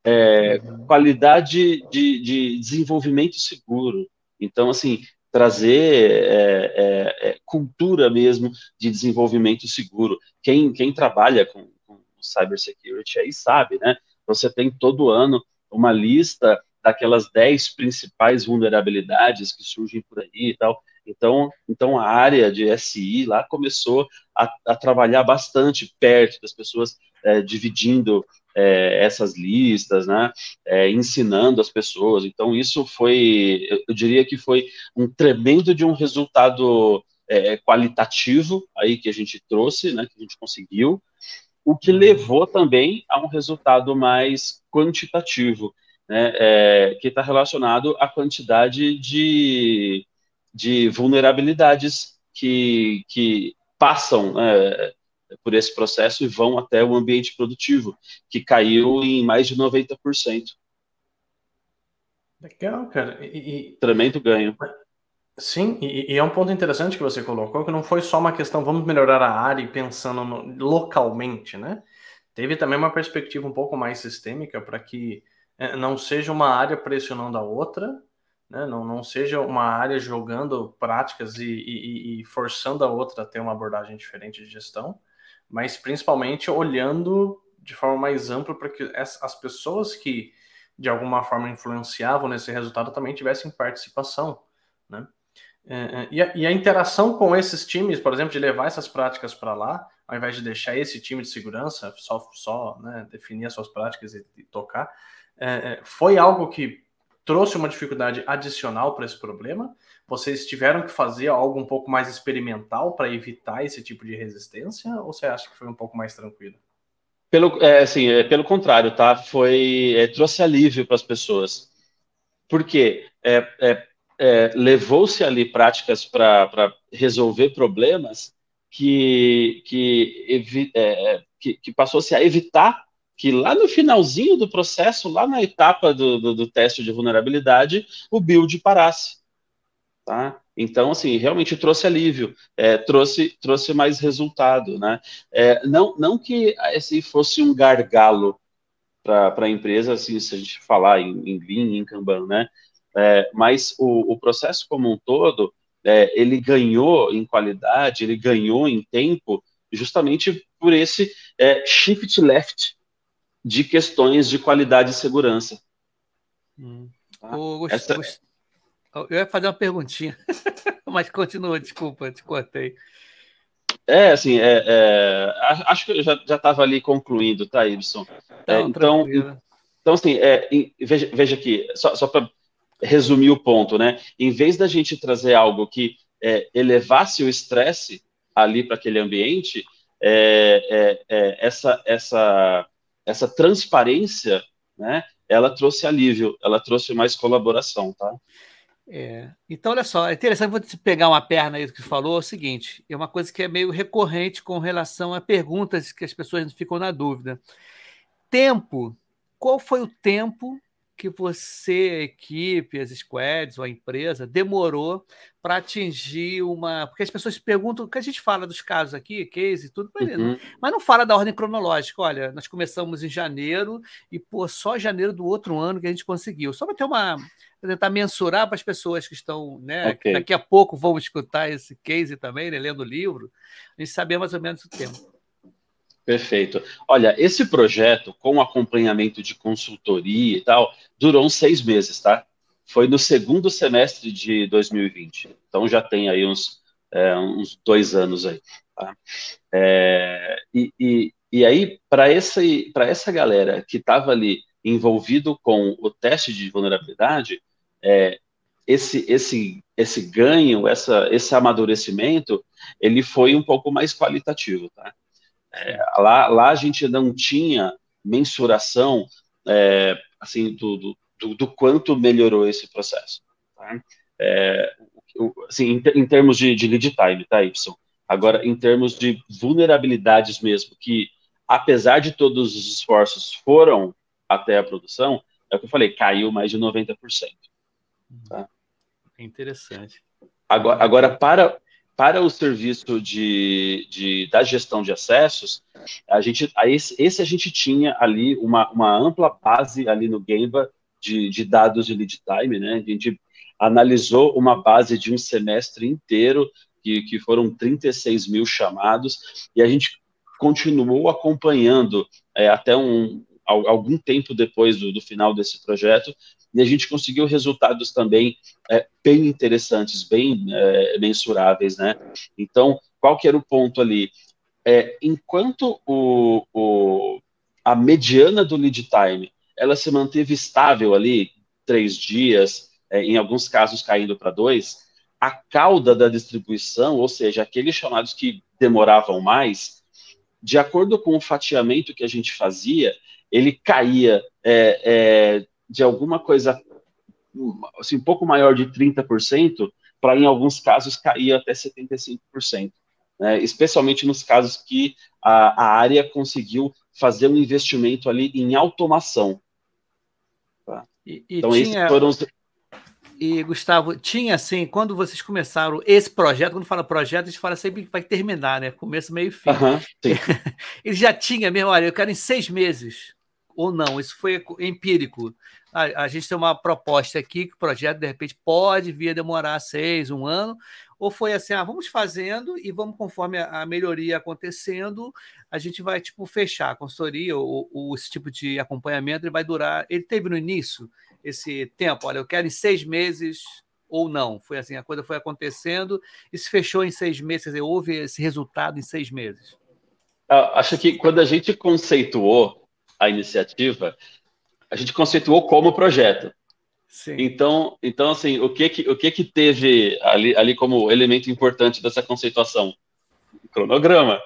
é, qualidade de, de, desenvolvimento seguro. Então, assim, trazer é, é, é, cultura mesmo de desenvolvimento seguro. Quem, quem trabalha com, com cybersecurity aí sabe, né? Você tem todo ano uma lista daquelas 10 principais vulnerabilidades que surgem por aí e tal. Então, então a área de SI lá começou a, a trabalhar bastante perto das pessoas, é, dividindo é, essas listas, né, é, ensinando as pessoas. Então, isso foi, eu diria que foi um tremendo de um resultado é, qualitativo aí que a gente trouxe, né, que a gente conseguiu, o que levou também a um resultado mais quantitativo, né, é, que está relacionado à quantidade de de vulnerabilidades que, que passam é, por esse processo e vão até o ambiente produtivo, que caiu em mais de 90%. Legal, cara. E, e... Tremendo ganho. Sim, e, e, é um ponto interessante que você colocou, que não foi só uma questão, vamos melhorar a área e pensando no, localmente, né? Teve também uma perspectiva um pouco mais sistêmica para que é, não seja uma área pressionando a outra, né? não, não seja uma área jogando práticas e, e, e, forçando a outra a ter uma abordagem diferente de gestão, mas principalmente olhando de forma mais ampla para que as pessoas que de alguma forma influenciavam nesse resultado também tivessem participação, né? É, é, e, a, e, a, interação com esses times, por exemplo, de levar essas práticas para lá, ao invés de deixar esse time de segurança só, só né, definir as suas práticas e, e tocar, é, é foi algo que trouxe uma dificuldade adicional para esse problema. Vocês tiveram que fazer algo um pouco mais experimental para evitar esse tipo de resistência, ou você acha que foi um pouco mais tranquilo? Pelo, é, assim, é, pelo contrário, tá? Foi é, trouxe alívio para as pessoas. Por quê? É, é, é, levou-se ali práticas para resolver problemas que, que, é, que, que passou-se a evitar que lá no finalzinho do processo, lá na etapa do, do, do teste de vulnerabilidade, o build parasse. Tá? Então, assim, realmente trouxe alívio, é, trouxe, trouxe mais resultado, né? É, não, não que esse fosse um gargalo para a empresa, assim, se a gente falar em, em Lean, em Kanban, né? É, mas o, o, processo como um todo, é, ele ganhou em qualidade, ele ganhou em tempo, justamente por esse é, shift left de questões de qualidade e segurança. Hum. Tá? Essa... Eu ia fazer uma perguntinha, mas continua, desculpa, te cortei. É, assim, é, é, acho que eu já estava ali concluindo, tá, Ibson? É, então, então, assim, é, veja, veja aqui, só, só para resumir o ponto, né? Em vez da gente trazer algo que é, elevasse o estresse ali para aquele ambiente, é, é, é, essa, essa, essa transparência, né? Ela trouxe alívio, ela trouxe mais colaboração, tá? É. Então, olha só, é interessante vou te pegar uma perna aí do que você falou, é o seguinte, é uma coisa que é meio recorrente com relação a perguntas que as pessoas ficam na dúvida. Tempo, qual foi o tempo que você, a equipe, as squads ou a empresa demorou para atingir uma. Porque as pessoas perguntam, que a gente fala dos casos aqui, case e tudo, uhum. mas não fala da ordem cronológica. Olha, nós começamos em janeiro e, pô, só janeiro do outro ano que a gente conseguiu. Só para ter uma. Pra tentar mensurar para as pessoas que estão, né? Okay. Que daqui a pouco vão escutar esse case também, né, lendo o livro, a gente saber mais ou menos o tempo. Perfeito. Olha, esse projeto, com acompanhamento de consultoria e tal, durou uns seis meses, tá? Foi no segundo semestre de 2020. Então já tem aí uns, é, uns dois anos aí. Tá? É, e, e, e aí, para essa, galera que estava ali envolvido com o teste de vulnerabilidade, é, esse, esse, esse ganho, essa, esse amadurecimento, ele foi um pouco mais qualitativo, tá? É, lá, lá a gente não tinha mensuração é, assim do, do, do, quanto melhorou esse processo. Tá? É, assim, em, em, termos de, de lead time, tá, Y? Agora, em termos de vulnerabilidades mesmo, que apesar de todos os esforços foram até a produção, é o que eu falei, caiu mais de 90%. Tá? É interessante. Agora, agora para, para o serviço de, de, da gestão de acessos, a gente, a esse, esse, a gente tinha ali uma, uma ampla base ali no Gemba de, de, dados de lead time, né? A gente analisou uma base de um semestre inteiro, que, que foram 36 mil chamados, e a gente continuou acompanhando é, até um, algum tempo depois do, do, final desse projeto, e a gente conseguiu resultados também é, bem interessantes, bem é, mensuráveis, né? Então, qual que era o ponto ali? É, enquanto o, o, a mediana do lead time, ela se manteve estável ali, três dias, é, em alguns casos caindo para dois, a cauda da distribuição, ou seja, aqueles chamados que demoravam mais, de acordo com o fatiamento que a gente fazia, ele caía é, é, de alguma coisa assim, um pouco maior de 30%, para em alguns casos cair até 75%. Né? Especialmente nos casos que a, a área conseguiu fazer um investimento ali em automação. Tá? E, e então, tinha... esses foram os... E, Gustavo, tinha assim, quando vocês começaram esse projeto, quando fala projeto, a gente fala sempre que vai terminar, né? Começo, meio e fim. Uhum, Ele já tinha mesmo, olha, eu quero em seis meses ou não? Isso foi empírico. A, a, gente tem uma proposta aqui que o projeto, de repente, pode vir a demorar seis, um ano, Ou foi assim, ah, vamos fazendo e vamos conforme a melhoria acontecendo, a gente vai tipo fechar a consultoria ou, ou esse tipo de acompanhamento ele vai durar. Ele teve no início esse tempo, olha, eu quero em seis meses ou não. Foi assim, a coisa foi acontecendo e se fechou em seis meses, dizer, houve esse resultado em seis meses. Acho que quando a gente conceituou a iniciativa, a gente conceituou como projeto. Sim. Então, então assim, o que que, o que que teve ali, ali como elemento importante dessa conceituação? cronograma.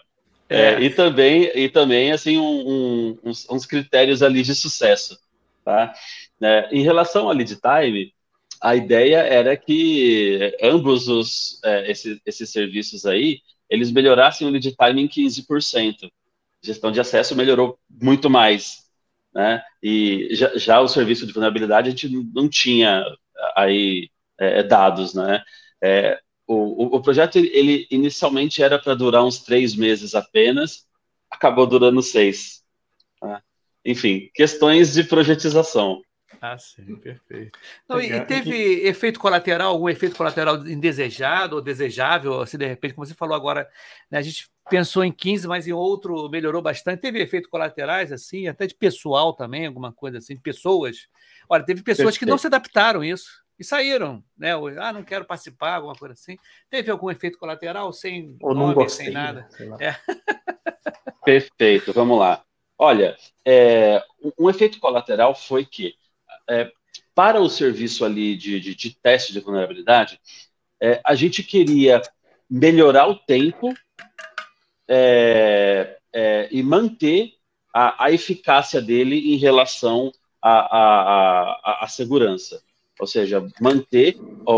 É. É, e também, e também assim, um, um, uns, uns, critérios ali de sucesso. Tá? É, em relação ao lead time, a ideia era que ambos os, é, esses, esses serviços aí, eles melhorassem o lead time em 15%. Gestão de acesso melhorou muito mais né? E já, já, o serviço de vulnerabilidade a gente não tinha aí é, dados, né? É, o, o, projeto ele inicialmente era para durar uns três meses apenas, acabou durando seis. Né? Enfim, questões de projetização. Ah, sim, perfeito. Não, e teve efeito colateral, algum efeito colateral indesejado ou desejável, assim, de repente, como você falou agora, né, a gente pensou em 15, mas em outro melhorou bastante. Teve efeitos colaterais, assim, até de pessoal também, alguma coisa assim, de pessoas. Olha, teve pessoas perfeito. que não se adaptaram a isso e saíram, né? Ah, não quero participar, alguma coisa assim. Teve algum efeito colateral sem Ou não nome, gostei, sem nada? É. Perfeito, vamos lá. Olha, é, um efeito colateral foi que é, para o serviço ali de, de, de teste de vulnerabilidade, é, a gente queria melhorar o tempo é, é, e manter a, a, eficácia dele em relação à segurança. Ou seja, manter o,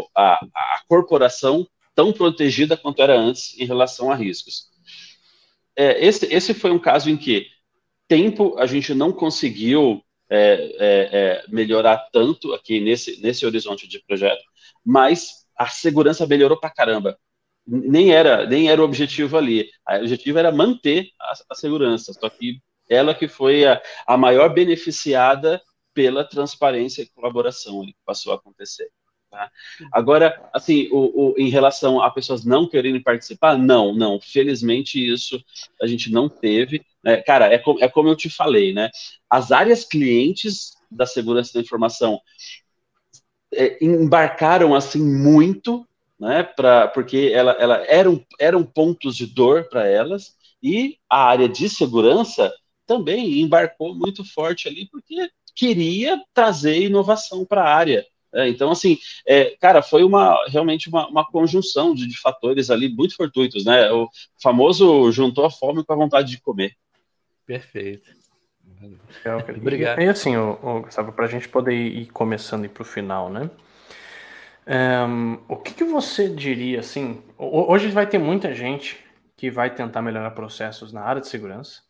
o, a, a, corporação tão protegida quanto era antes em relação a riscos. É, esse, esse foi um caso em que tempo a gente não conseguiu é, é, é, melhorar tanto aqui nesse, nesse horizonte de projeto, mas a segurança melhorou para caramba. Nem era, nem era o objetivo ali. O objetivo era manter a, a segurança, só que ela que foi a, a maior beneficiada pela transparência e colaboração que passou a acontecer. Tá? Agora, assim, o, o, em relação a pessoas não quererem participar, não, não. Felizmente isso a gente não teve. Né? Cara, é, com, é como eu te falei, né? As áreas clientes da segurança da informação é, embarcaram assim muito, né? Pra, porque ela, ela eram, eram pontos de dor para elas e a área de segurança também embarcou muito forte ali porque queria trazer inovação para a área. É, então, assim, é, cara, foi uma realmente uma, uma conjunção de, de, fatores ali muito fortuitos, né? O famoso juntou a fome com a vontade de comer. Perfeito. Legal, Obrigado. E, e assim, o, o, Gustavo, para a gente poder ir começando para o final, né? Um, o que, que você diria, assim, hoje vai ter muita gente que vai tentar melhorar processos na área de segurança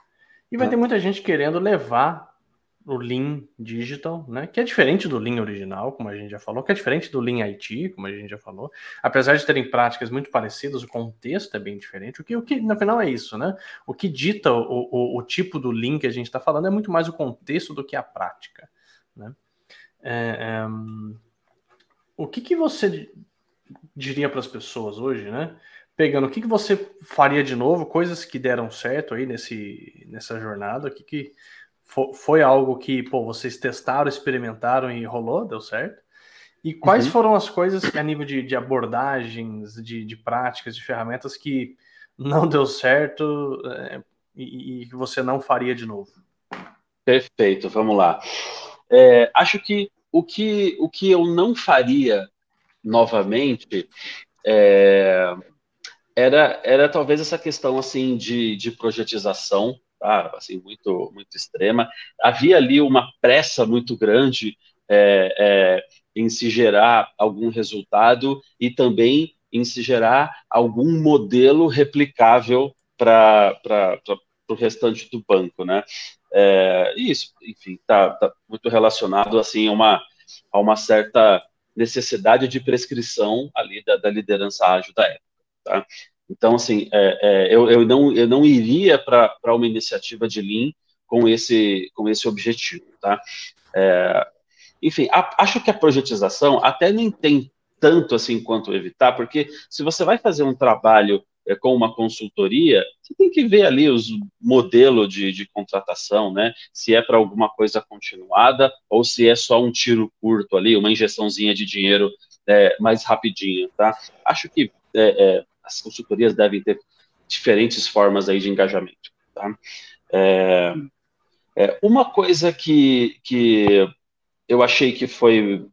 e vai ter muita gente querendo levar o Lean Digital, né? Que é diferente do Lean original, como a gente já falou, que é diferente do Lean IT, como a gente já falou. Apesar de terem práticas muito parecidas, o contexto é bem diferente. O que, o que no final é isso, né? O que dita o, o, o tipo do Lean que a gente está falando é muito mais o contexto do que a prática, né? É, é, o que, que você diria para as pessoas hoje, né? Pegando o que, que você faria de novo, coisas que deram certo aí nesse, nessa jornada, o que, que foi algo que, pô, vocês testaram, experimentaram e rolou, deu certo? E quais uhum. foram as coisas que, a nível de, de abordagens, de, de, práticas, de ferramentas que não deu certo é, e, que você não faria de novo? Perfeito, vamos lá. É, acho que o, que o que eu não faria novamente é, era, era talvez essa questão assim de, de projetização tá? assim, muito, muito extrema. Havia ali uma pressa muito grande é, é, em se gerar algum resultado e também em se gerar algum modelo replicável para o restante do banco, né? É, isso, enfim, está tá muito relacionado assim a uma, a uma certa necessidade de prescrição ali da, da liderança ágil da época, tá? Então, assim, é, é, eu, eu, não, eu não iria para uma iniciativa de Lean com esse, com esse objetivo, tá? É, enfim, a, acho que a projetização até nem tem tanto assim quanto evitar, porque se você vai fazer um trabalho é, com uma consultoria, você tem que ver ali os modelo de, de contratação, né? Se é para alguma coisa continuada ou se é só um tiro curto ali, uma injeçãozinha de dinheiro é, mais rapidinho, tá? Acho que é, é as consultorias devem ter diferentes formas aí de engajamento, tá? É, é, uma coisa que, que eu achei que foi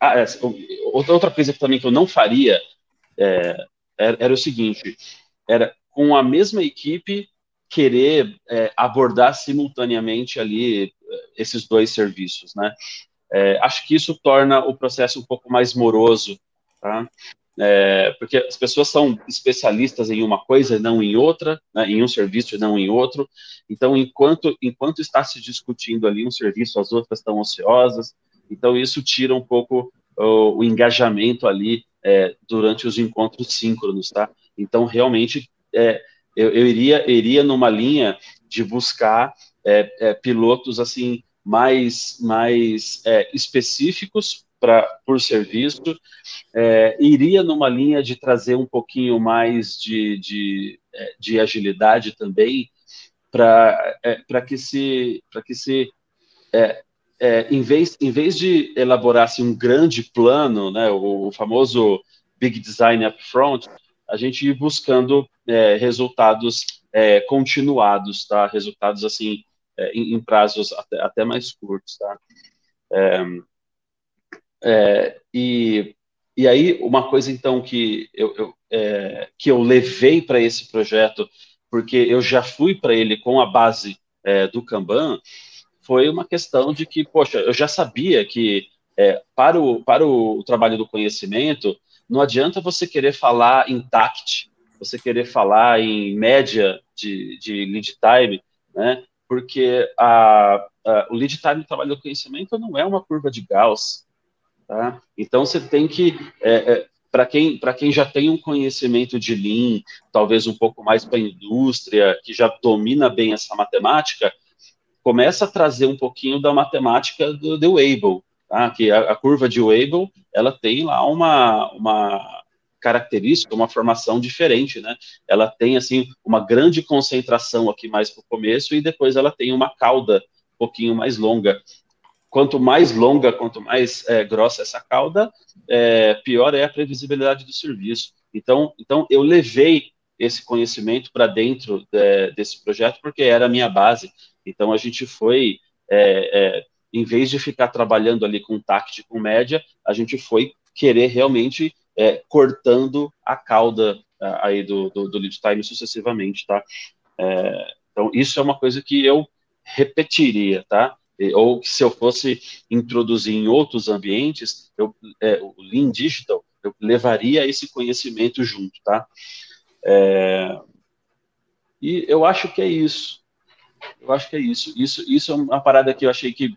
ah, outra coisa também que eu não faria é, era, era, o seguinte: era com a mesma equipe querer é, abordar simultaneamente ali é, esses dois serviços, né? É, acho que isso torna o processo um pouco mais moroso, tá? É, porque as pessoas são especialistas em uma coisa e não em outra, né, em um serviço e não em outro. Então, enquanto, enquanto está se discutindo ali um serviço, as outras estão ociosas. Então, isso tira um pouco o, o engajamento ali é, durante os encontros síncronos, tá? Então, realmente, é, eu, eu, iria, iria numa linha de buscar é, é pilotos, assim, mais, mais é, específicos pra, por serviço, é, iria numa linha de trazer um pouquinho mais de, de, de agilidade também, para é, que se, que se é, em, vez, em vez de elaborar assim, um grande plano, né, o, o famoso Big Design Upfront, a gente ir buscando é, resultados é, continuados, tá? Resultados assim é, em, em, prazos até, até, mais curtos, tá? É, é, e, e aí uma coisa então que eu, eu que eu levei para esse projeto, porque eu já fui para ele com a base do Kanban, foi uma questão de que, poxa, eu já sabia que é, para, o, para o trabalho do conhecimento, não adianta você querer falar em TACT, você querer falar em média de, de lead time, né? Porque a, a, o lead time do trabalho do conhecimento não é uma curva de Gauss, tá? Então você tem que é, é, para quem, quem já tem um conhecimento de Lean, talvez um pouco mais para a indústria, que já domina bem essa matemática, começa a trazer um pouquinho da matemática do, do Weibull, tá? que a, a, curva de Weibull, ela tem lá uma, uma característica, uma formação diferente, né? Ela tem, assim, uma grande concentração aqui mais para o começo e depois ela tem uma cauda um pouquinho mais longa. Quanto mais longa, quanto mais é, grossa essa cauda, é, pior é a previsibilidade do serviço. Então, então eu levei esse conhecimento para dentro é, desse projeto porque era a minha base. Então a gente foi, é, é, em vez de ficar trabalhando ali com TACT, com média, a gente foi querer realmente é, cortando a cauda aí do, do, do, lead time sucessivamente, tá? É, então isso é uma coisa que eu repetiria, tá? Ou que se eu fosse introduzir em outros ambientes, eu, é, o Lean Digital, eu levaria esse conhecimento junto, tá? É, e eu acho que é isso. Eu acho que é isso. Isso, isso é uma parada que eu achei que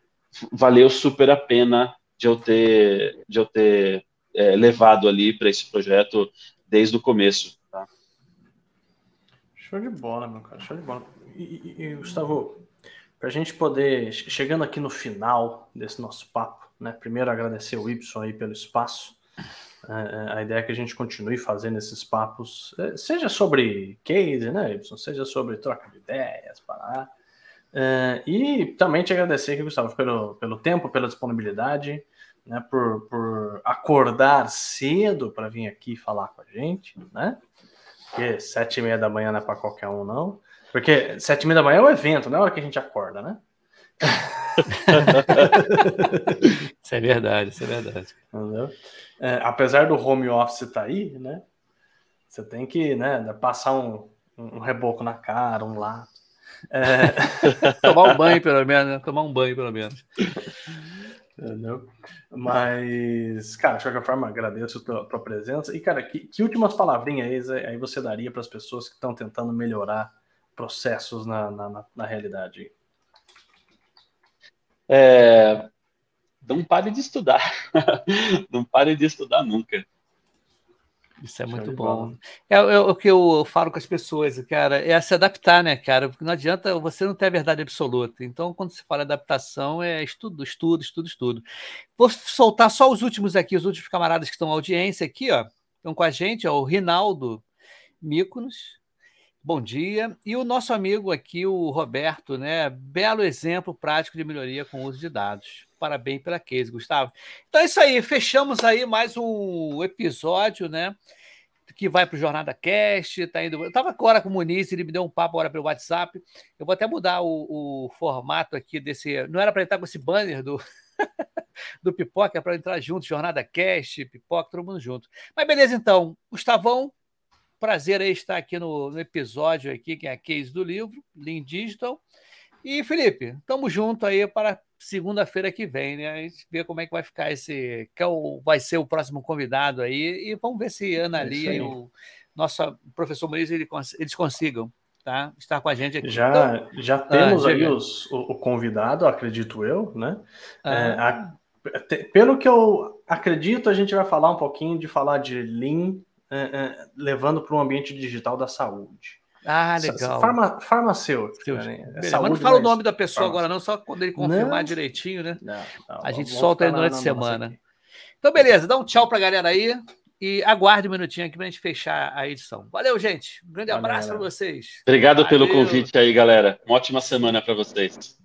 valeu super a pena de eu ter, de eu ter é, levado ali para esse projeto desde o começo. Tá? Show de bola, meu cara, show de bola. E, e, Gustavo, para a gente poder, chegando aqui no final desse nosso papo, né? Primeiro agradecer o Y aí pelo espaço. É, é, a ideia é que a gente continue fazendo esses papos, é, seja sobre case, né, Y, seja sobre troca de ideias, para é, e também te agradecer aqui, Gustavo, pelo, pelo tempo, pela disponibilidade, né, por, por acordar cedo para vir aqui falar com a gente, né? Porque sete e meia da manhã não é para qualquer um, não. Porque sete e meia da manhã é o evento, não é a hora que a gente acorda, né? isso é verdade, isso é verdade. É, apesar do home office estar tá aí, né? Você tem que né, passar um, um reboco na cara, um lápis. É... Tomar um banho, pelo menos, né? Tomar um banho, pelo menos. Entendeu? Mas, cara, de qualquer forma, agradeço a tua, tua presença. E, cara, que, que últimas palavrinhas aí, aí você daria para as pessoas que estão tentando melhorar processos na, na, na, na realidade? É, não pare de estudar. não pare de estudar nunca. Isso é muito bom. É, é, é, o que eu falo com as pessoas, cara, é se adaptar, né, cara? Porque não adianta você não ter a verdade absoluta. Então, quando se fala adaptação, é estudo, estudo, estudo, estudo. Vou soltar só os últimos aqui, os últimos camaradas que estão na audiência aqui, ó. Estão com a gente, ó, o Rinaldo Míconos. Bom dia. E o nosso amigo aqui, o Roberto, né? Belo exemplo prático de melhoria com o uso de dados. Parabéns pela case, Gustavo. Então é isso aí, fechamos aí mais um episódio, né? Que vai para o Jornada Cast. Tá indo... Eu estava agora com o Muniz, ele me deu um papo agora pelo WhatsApp. Eu vou até mudar o, o formato aqui desse. Não era para estar com esse banner do. do Pipoca, é para entrar junto, Jornada Cast, Pipoca, todo mundo junto. Mas beleza, então. Gustavão, Prazer aí estar aqui no, no episódio aqui, que é a case do livro, Lean Digital. E, Felipe, estamos junto aí para segunda-feira que vem, né? A gente vê como é que vai ficar esse. É o, vai ser o próximo convidado aí. E vamos ver se Ana é Lia e o nosso professor Muniz eles consigam tá? estar com a gente aqui. Já, então, já temos ah, aí os, o, o, convidado, acredito eu, né? Ah. É, a, pelo que eu acredito, a gente vai falar um pouquinho de falar de Lean é, é, levando para um ambiente digital da saúde. Ah, legal. Farma, farmacêutico. Né? É saúde, mas não fala o nome da pessoa agora, não, só quando ele confirmar não. direitinho, né? Não, não, a gente solta aí durante a semana. Então, beleza, dá um tchau para a galera aí e aguarde um minutinho aqui para a gente fechar a edição. Valeu, gente. Um grande Valeu. abraço para vocês. Obrigado Valeu. pelo convite aí, galera. Uma ótima semana para vocês.